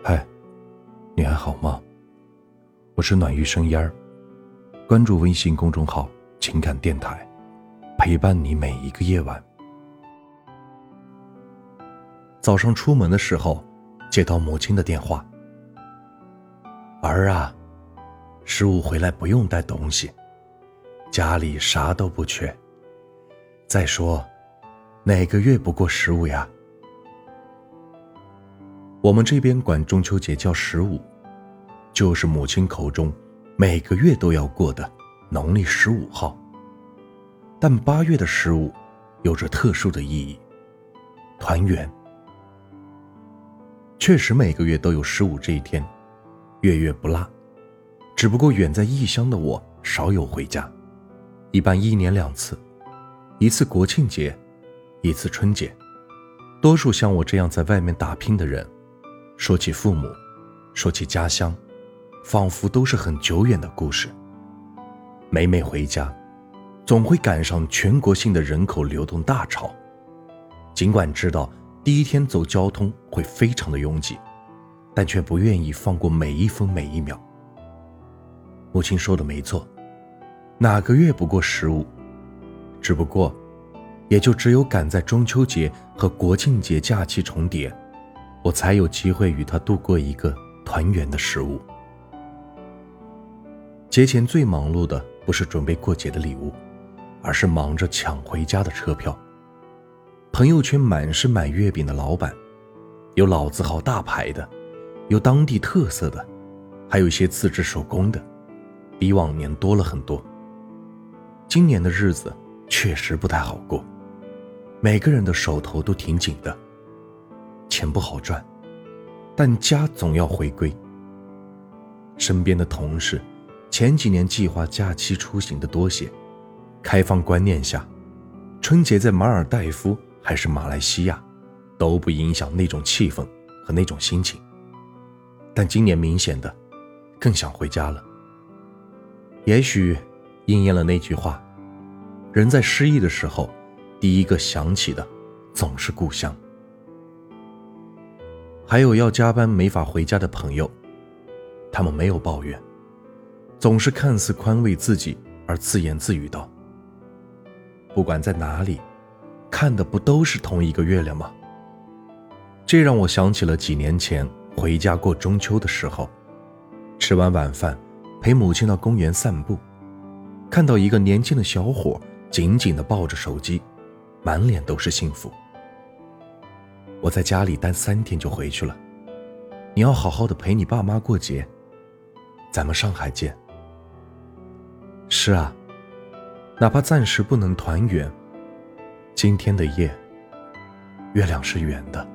嗨，你还好吗？我是暖玉生烟儿，关注微信公众号“情感电台”，陪伴你每一个夜晚。早上出门的时候，接到母亲的电话：“儿啊，十五回来不用带东西，家里啥都不缺。再说，哪个月不过十五呀？”我们这边管中秋节叫十五，就是母亲口中每个月都要过的农历十五号。但八月的十五有着特殊的意义，团圆。确实每个月都有十五这一天，月月不落。只不过远在异乡的我少有回家，一般一年两次，一次国庆节，一次春节。多数像我这样在外面打拼的人。说起父母，说起家乡，仿佛都是很久远的故事。每每回家，总会赶上全国性的人口流动大潮。尽管知道第一天走交通会非常的拥挤，但却不愿意放过每一分每一秒。母亲说的没错，哪个月不过十五？只不过，也就只有赶在中秋节和国庆节假期重叠。我才有机会与他度过一个团圆的十五。节前最忙碌的不是准备过节的礼物，而是忙着抢回家的车票。朋友圈满是买月饼的老板，有老字号大牌的，有当地特色的，还有一些自制手工的，比往年多了很多。今年的日子确实不太好过，每个人的手头都挺紧的。钱不好赚，但家总要回归。身边的同事，前几年计划假期出行的多些，开放观念下，春节在马尔代夫还是马来西亚，都不影响那种气氛和那种心情。但今年明显的，更想回家了。也许应验了那句话：人在失意的时候，第一个想起的，总是故乡。还有要加班没法回家的朋友，他们没有抱怨，总是看似宽慰自己而自言自语道：“不管在哪里，看的不都是同一个月亮吗？”这让我想起了几年前回家过中秋的时候，吃完晚饭，陪母亲到公园散步，看到一个年轻的小伙紧紧地抱着手机，满脸都是幸福。我在家里待三天就回去了，你要好好的陪你爸妈过节。咱们上海见。是啊，哪怕暂时不能团圆，今天的夜，月亮是圆的。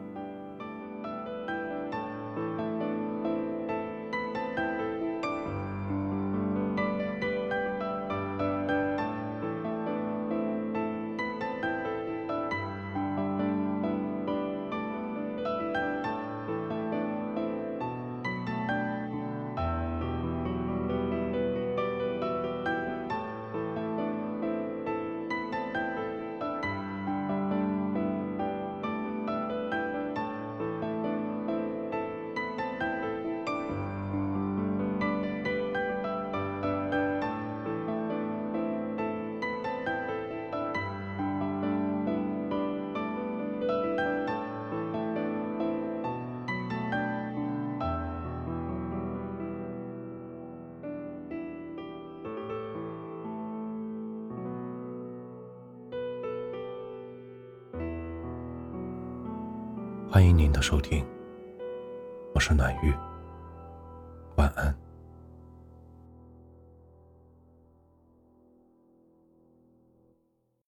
欢迎您的收听。我是暖玉。晚安。